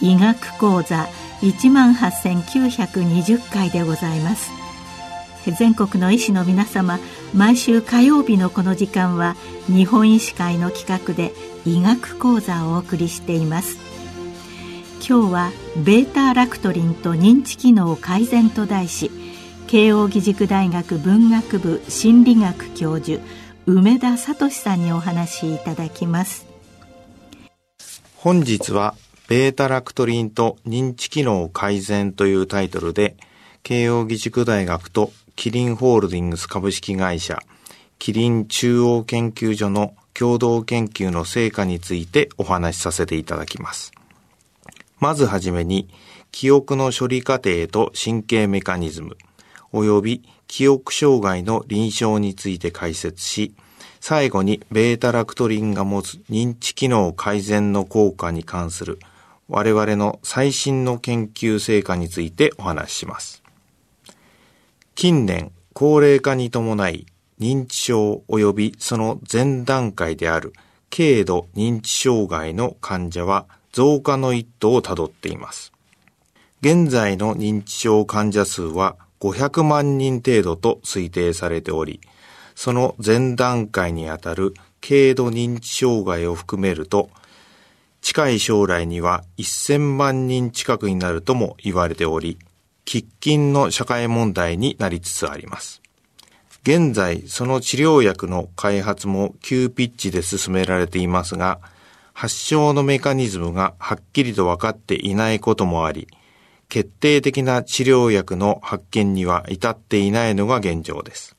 医学講座1万8920回でございます。全国の医師の皆様毎週火曜日のこの時間は日本医師会の企画で医学講座をお送りしています。今日はベータラクトリンと認知機能改善と題し慶應義塾大学文学部心理学教授梅田聡さんにお話しいただきます。本日はベータラクトリンと認知機能改善というタイトルで慶應義塾大学とキリンホールディングス株式会社キリン中央研究所の共同研究の成果についてお話しさせていただきます。まずはじめに、記憶の処理過程と神経メカニズム、及び記憶障害の臨床について解説し、最後にベータラクトリンが持つ認知機能改善の効果に関する我々の最新の研究成果についてお話しします。近年、高齢化に伴い認知症及びその前段階である軽度認知障害の患者は増加の一途をたどっています。現在の認知症患者数は500万人程度と推定されており、その前段階にあたる軽度認知障害を含めると、近い将来には1000万人近くになるとも言われており、喫緊の社会問題になりつつあります。現在、その治療薬の開発も急ピッチで進められていますが、発症のメカニズムがはっきりと分かっていないこともあり、決定的な治療薬の発見には至っていないのが現状です。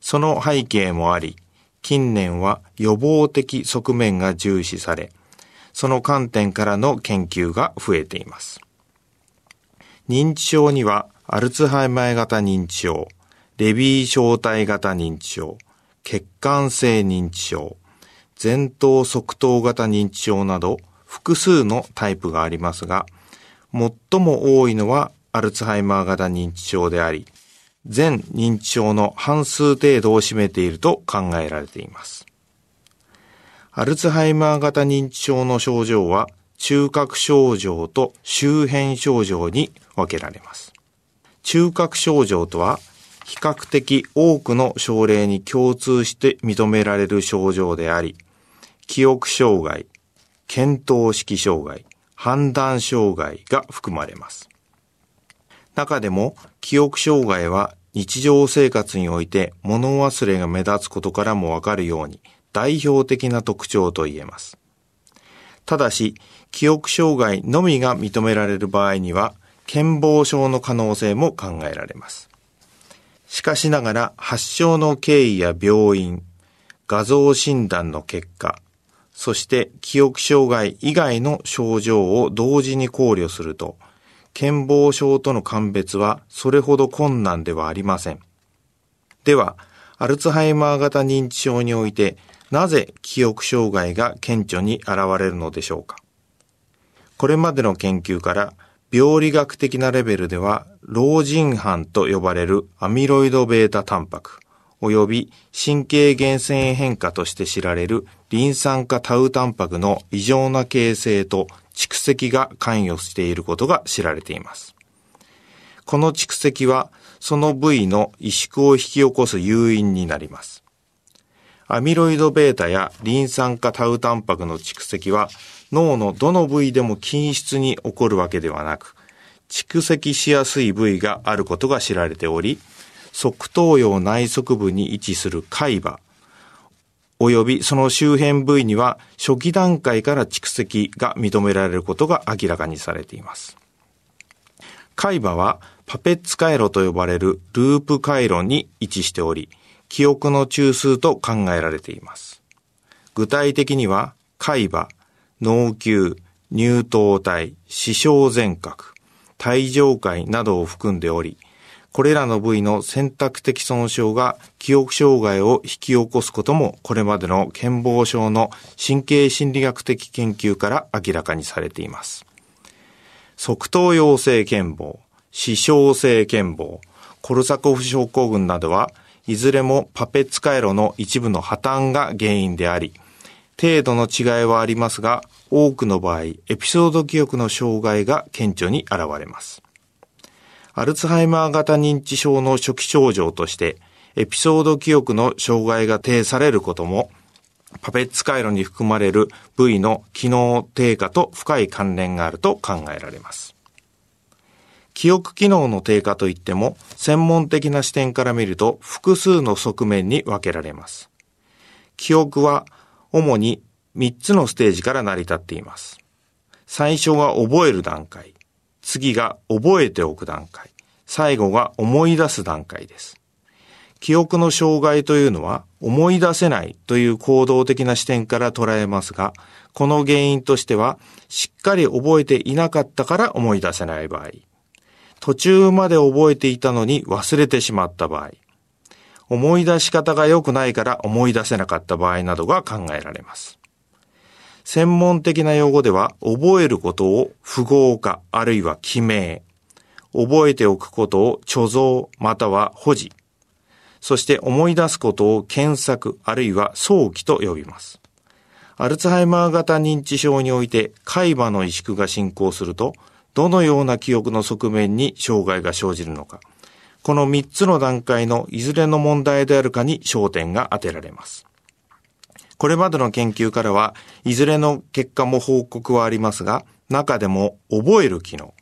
その背景もあり、近年は予防的側面が重視され、その観点からの研究が増えています。認知症にはアルツハイマー型認知症、レビー小体型認知症、血管性認知症、前頭側頭型認知症など複数のタイプがありますが、最も多いのはアルツハイマー型認知症であり、全認知症の半数程度を占めていると考えられています。アルツハイマー型認知症の症状は中核症状と周辺症状に分けられます。中核症状とは比較的多くの症例に共通して認められる症状であり、記憶障害、検討式障害、判断障害が含まれます。中でも記憶障害は日常生活において物忘れが目立つことからもわかるように代表的な特徴と言えます。ただし、記憶障害のみが認められる場合には、健忘症の可能性も考えられます。しかしながら発症の経緯や病院、画像診断の結果、そして記憶障害以外の症状を同時に考慮すると、健忘症との鑑別はそれほど困難ではありません。では、アルツハイマー型認知症において、なぜ記憶障害が顕著に現れるのでしょうかこれまでの研究から病理学的なレベルでは、老人斑と呼ばれるアミロイド β タンパク、及び神経原線変化として知られるリン酸化タウタンパクの異常な形成と蓄積が関与していることが知られています。この蓄積は、その部位の萎縮を引き起こす誘因になります。アミロイド β やリン酸化タウタンパクの蓄積は脳のどの部位でも均質に起こるわけではなく、蓄積しやすい部位があることが知られており、側頭葉内側部に位置する海馬、及びその周辺部位には初期段階から蓄積が認められることが明らかにされています。海馬はパペッツ回路と呼ばれるループ回路に位置しており、記憶の中枢と考えられています。具体的には海馬、脳球、乳頭体、視床前核、体上界などを含んでおり、これらの部位の選択的損傷が記憶障害を引き起こすこともこれまでの健忘症の神経心理学的研究から明らかにされています。側頭葉性健忘、視床性健忘、コルサコフ症候群などはいずれもパペッツ回路の一部の破綻が原因であり、程度の違いはありますが、多くの場合、エピソード記憶の障害が顕著に現れます。アルツハイマー型認知症の初期症状として、エピソード記憶の障害が呈されることも、パペッツ回路に含まれる部位の機能低下と深い関連があると考えられます。記憶機能の低下といっても、専門的な視点から見ると複数の側面に分けられます。記憶は主に3つのステージから成り立っています。最初は覚える段階。次が覚えておく段階。最後が思い出す段階です。記憶の障害というのは思い出せないという行動的な視点から捉えますが、この原因としては、しっかり覚えていなかったから思い出せない場合、途中まで覚えていたのに忘れてしまった場合、思い出し方が良くないから思い出せなかった場合などが考えられます。専門的な用語では、覚えることを符号化、あるいは記名。覚えておくことを貯蔵、または保持。そして思い出すことを検索、あるいは早期と呼びます。アルツハイマー型認知症において、海馬の萎縮が進行すると、どのような記憶の側面に障害が生じるのか。この3つの段階のいずれの問題であるかに焦点が当てられます。これまでの研究からは、いずれの結果も報告はありますが、中でも覚える機能、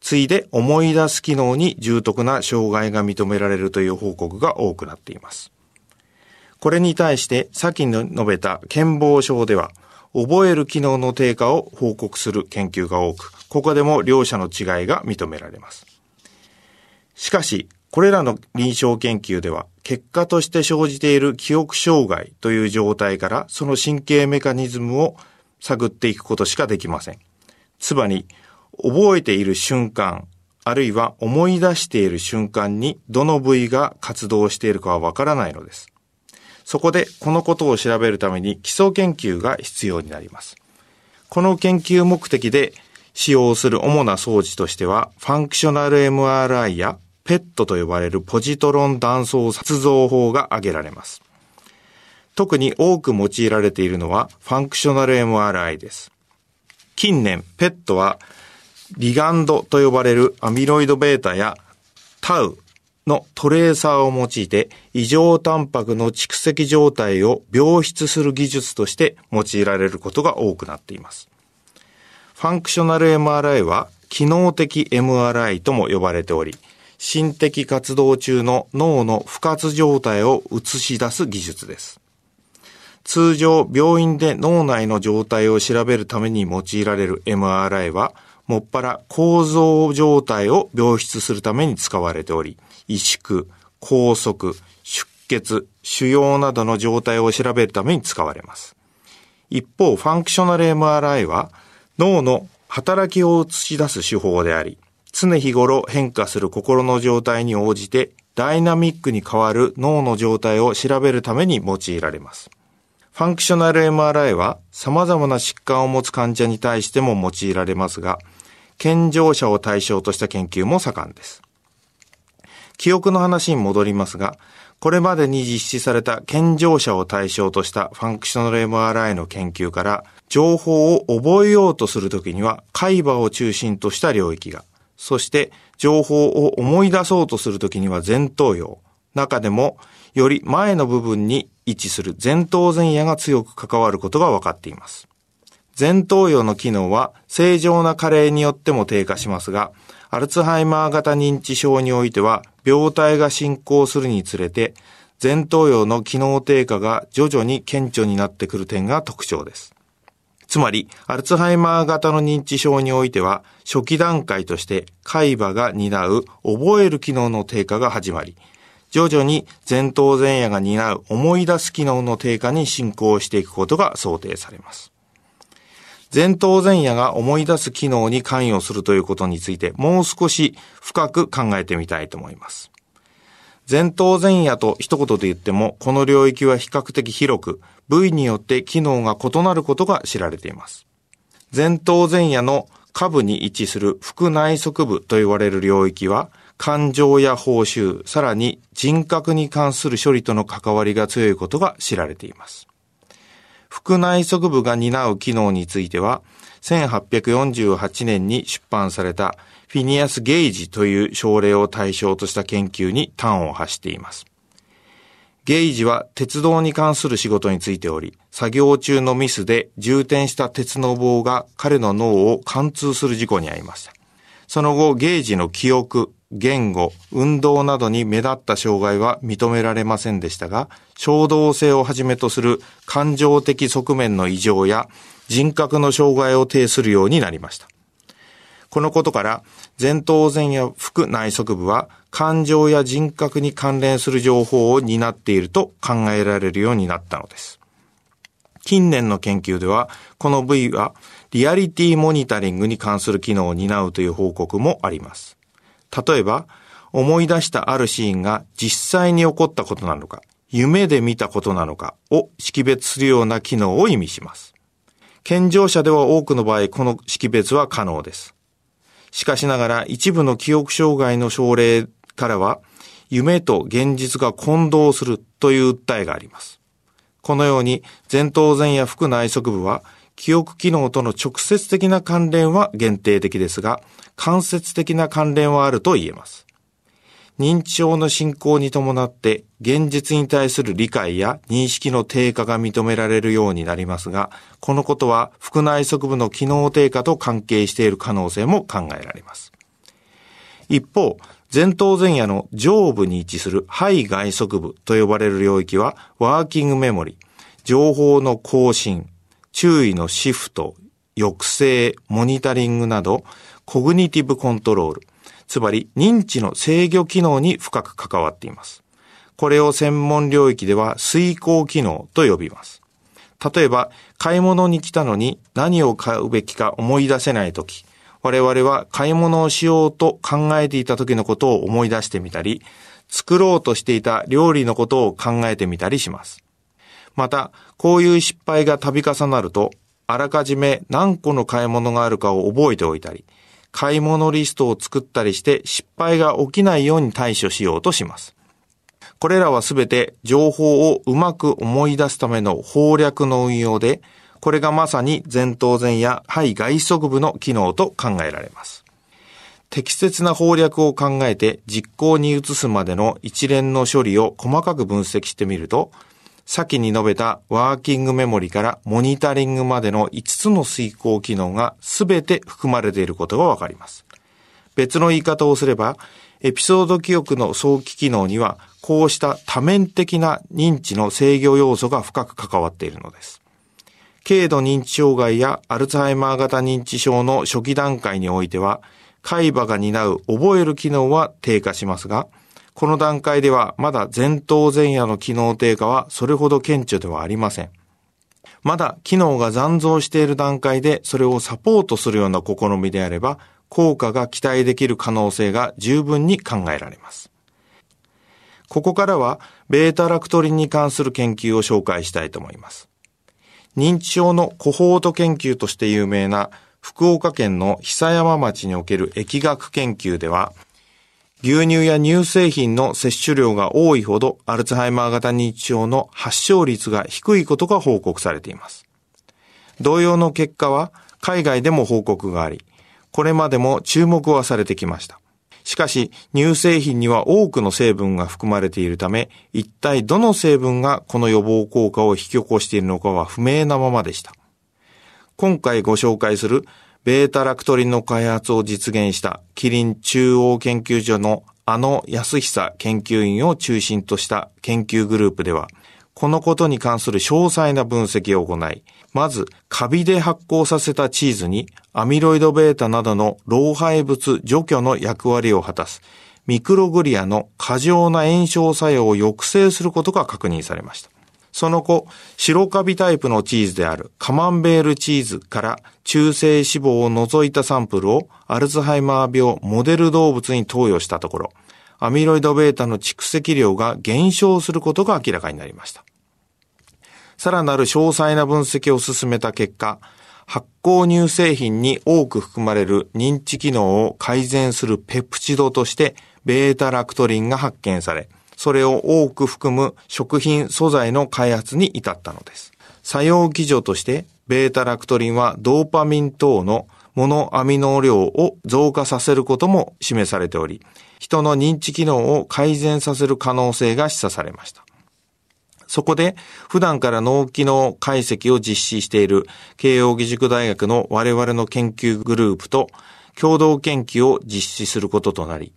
ついで思い出す機能に重篤な障害が認められるという報告が多くなっています。これに対して、先に述べた健忘症では、覚える機能の低下を報告する研究が多く、ここでも両者の違いが認められます。しかし、これらの臨床研究では、結果として生じている記憶障害という状態からその神経メカニズムを探っていくことしかできません。つまり、覚えている瞬間、あるいは思い出している瞬間にどの部位が活動しているかはわからないのです。そこでこのことを調べるために基礎研究が必要になります。この研究目的で使用する主な装置としては、ファンクショナル MRI やペットと呼ばれるポジトロン断層撮像法が挙げられます。特に多く用いられているのはファンクショナル MRI です。近年、 PET はリガンドと呼ばれるアミロイド β やタウのトレーサーを用いて異常タンパクの蓄積状態を描出する技術として用いられることが多くなっています。ファンクショナル MRI は機能的 MRI とも呼ばれており、心的活動中の脳の賦活状態を映し出す技術です。通常、病院で脳内の状態を調べるために用いられる MRI は、もっぱら構造状態を病出するために使われており、萎縮、拘束、出血、腫瘍などの状態を調べるために使われます。一方、ファンクショナル MRI は脳の働きを映し出す手法であり、常日頃変化する心の状態に応じてダイナミックに変わる脳の状態を調べるために用いられます。ファンクショナル MRI は様々な疾患を持つ患者に対しても用いられますが、健常者を対象とした研究も盛んです。記憶の話に戻りますが、これまでに実施された健常者を対象としたファンクショナル MRI の研究から、情報を覚えようとするときには海馬を中心とした領域が、そして情報を思い出そうとするときには前頭葉。中でもより前の部分に位置する前頭前野が強く関わることが分かっています。前頭葉の機能は正常な加齢によっても低下しますが、アルツハイマー型認知症においては病態が進行するにつれて前頭葉の機能低下が徐々に顕著になってくる点が特徴です。つまり、アルツハイマー型の認知症においては、初期段階として海馬が担う覚える機能の低下が始まり、徐々に前頭前野が担う思い出す機能の低下に進行していくことが想定されます。前頭前野が思い出す機能に関与するということについてもう少し深く考えてみたいと思います。前頭前野と一言で言っても、この領域は比較的広く、部位によって機能が異なることが知られています。前頭前野の下部に位置する腹内側部と言われる領域は、感情や報酬、さらに人格に関する処理との関わりが強いことが知られています。腹内側部が担う機能については、1848年に出版されたフィニアス・ゲイジという症例を対象とした研究に端を発しています。ゲイジは鉄道に関する仕事についており、作業中のミスで充填した鉄の棒が彼の脳を貫通する事故に遭いました。その後、ゲイジの記憶、言語、運動などに目立った障害は認められませんでしたが、衝動性をはじめとする感情的側面の異常や人格の障害を呈するようになりました。このことから、前頭前野腹内側部は感情や人格に関連する情報を担っていると考えられるようになったのです。近年の研究では、この部位はリアリティモニタリングに関する機能を担うという報告もあります。例えば、思い出したあるシーンが実際に起こったことなのか、夢で見たことなのかを識別するような機能を意味します。健常者では多くの場合、この識別は可能です。しかしながら一部の記憶障害の症例からは、夢と現実が混同するという訴えがあります。このように前頭前野腹内側部は記憶機能との直接的な関連は限定的ですが、間接的な関連はあると言えます。認知症の進行に伴って現実に対する理解や認識の低下が認められるようになりますが、このことは腹内側部の機能低下と関係している可能性も考えられます。一方、前頭前野の上部に位置する肺外側部と呼ばれる領域はワーキングメモリ、情報の更新、注意のシフト、抑制、モニタリングなどコグニティブコントロール、つまり認知の制御機能に深く関わっています。これを専門領域では遂行機能と呼びます。例えば、買い物に来たのに何を買うべきか思い出せないとき、我々は買い物をしようと考えていた時のことを思い出してみたり、作ろうとしていた料理のことを考えてみたりします。また、こういう失敗が度重なると、あらかじめ何個の買い物があるかを覚えておいたり、買い物リストを作ったりして失敗が起きないように対処しようとします。これらはすべて情報をうまく思い出すための法略の運用で、これがまさに前頭前や肺外側部の機能と考えられます。適切な法略を考えて実行に移すまでの一連の処理を細かく分析してみると、先に述べたワーキングメモリからモニタリングまでの5つの遂行機能が全て含まれていることがわかります。別の言い方をすれば、エピソード記憶の早期機能には、こうした多面的な認知の制御要素が深く関わっているのです。軽度認知障害やアルツハイマー型認知症の初期段階においては、海馬が担う覚える機能は低下しますが、この段階ではまだ前頭前野の機能低下はそれほど顕著ではありません。まだ機能が残像している段階でそれをサポートするような試みであれば、効果が期待できる可能性が十分に考えられます。ここからは、ベータラクトリンに関する研究を紹介したいと思います。認知症のコホート研究として有名な福岡県の久山町における疫学研究では、牛乳や乳製品の摂取量が多いほどアルツハイマー型認知症の発症率が低いことが報告されています。同様の結果は海外でも報告があり、これまでも注目はされてきました。しかし、乳製品には多くの成分が含まれているため、一体どの成分がこの予防効果を引き起こしているのかは不明なままでした。今回ご紹介するベータラクトリンの開発を実現したキリン中央研究所のあの安久研究員を中心とした研究グループでは、このことに関する詳細な分析を行い、まず、カビで発酵させたチーズにアミロイド β などの老廃物除去の役割を果たすミクログリアの過剰な炎症作用を抑制することが確認されました。その後、白カビタイプのチーズであるカマンベールチーズから中性脂肪を除いたサンプルをアルツハイマー病モデル動物に投与したところ、アミロイド β の蓄積量が減少することが明らかになりました。さらなる詳細な分析を進めた結果、発酵乳製品に多く含まれる認知機能を改善するペプチドとして、ベータラクトリンが発見され、それを多く含む食品素材の開発に至ったのです。作用基準として、ベータラクトリンはドーパミン等のモノアミノ量を増加させることも示されており、人の認知機能を改善させる可能性が示唆されました。そこで、普段から脳機能解析を実施している慶応義塾大学の我々の研究グループと共同研究を実施することとなり、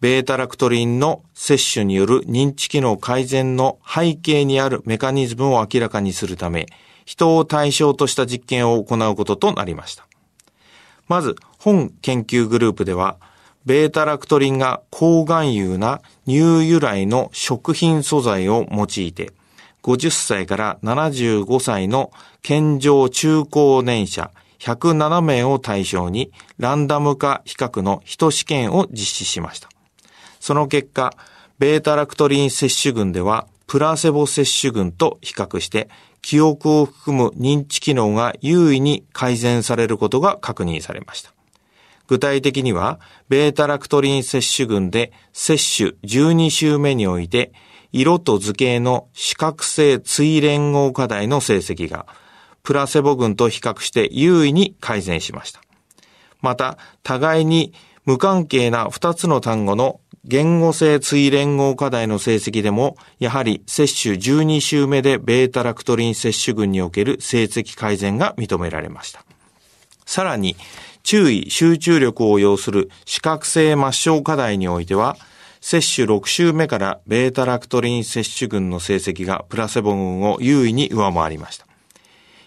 ベータラクトリンの摂取による認知機能改善の背景にあるメカニズムを明らかにするため、人を対象とした実験を行うこととなりました。まず、本研究グループでは、ベータラクトリンが抗含有な乳由来の食品素材を用いて、50歳から75歳の健常中高年者107名を対象にランダム化比較の人試験を実施しました。その結果、ベータラクトリン摂取群では、プラセボ摂取群と比較して、記憶を含む認知機能が優位に改善されることが確認されました。具体的には、ベータラクトリン摂取群で摂取12週目において、色と図形の視覚性追連合課題の成績が、プラセボ群と比較して優位に改善しました。また、互いに無関係な2つの単語の言語性追連合課題の成績でも、やはり接種12週目でベータラクトリン接種群における成績改善が認められました。さらに、注意、集中力を要する視覚性抹消課題においては、接種6週目からベータラクトリン接種群の成績がプラセボ群を優位に上回りました。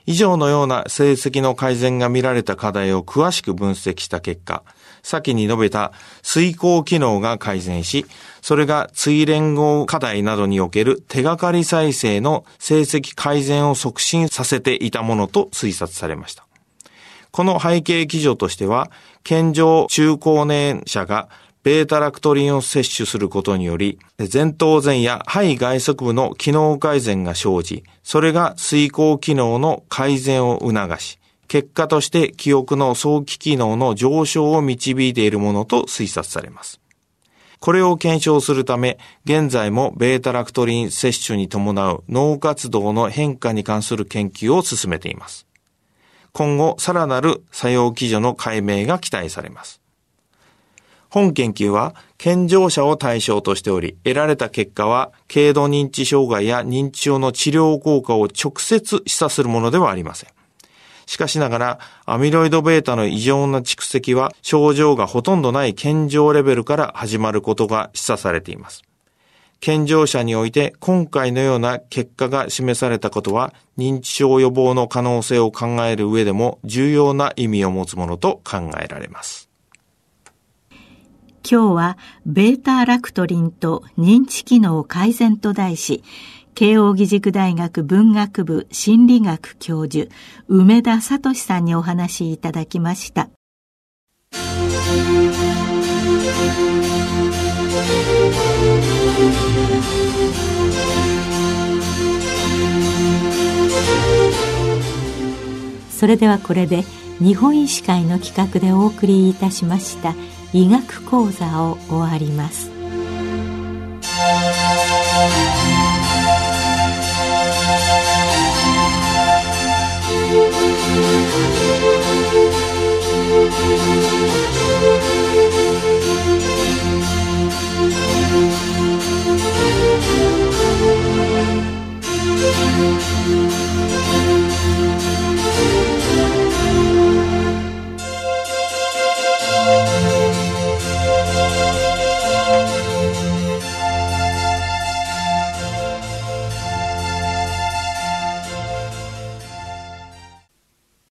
以上のような成績の改善が見られた課題を詳しく分析した結果、先に述べた遂行機能が改善し、それが追連合課題などにおける手がかり再生の成績改善を促進させていたものと推察されました。この背景基準としては、健常中高年者がベータラクトリンを摂取することにより、前頭前や肺外側部の機能改善が生じ、それが遂行機能の改善を促し、結果として記憶の早期機能の上昇を導いているものと推察されます。これを検証するため、現在もベータラクトリン摂取に伴う脳活動の変化に関する研究を進めています。今後、さらなる作用基準の解明が期待されます。本研究は健常者を対象としており、得られた結果は軽度認知障害や認知症の治療効果を直接示唆するものではありません。しかしながら、アミロイド β の異常な蓄積は症状がほとんどない健常レベルから始まることが示唆されています。健常者において今回のような結果が示されたことは認知症予防の可能性を考える上でも重要な意味を持つものと考えられます。今日はベータラクトリンと認知機能改善と題し慶應義塾大学文学部心理学教授梅田聡さんにお話しいただきました。それではこれで日本医師会の企画でお送りいたしました医学講座を終わります。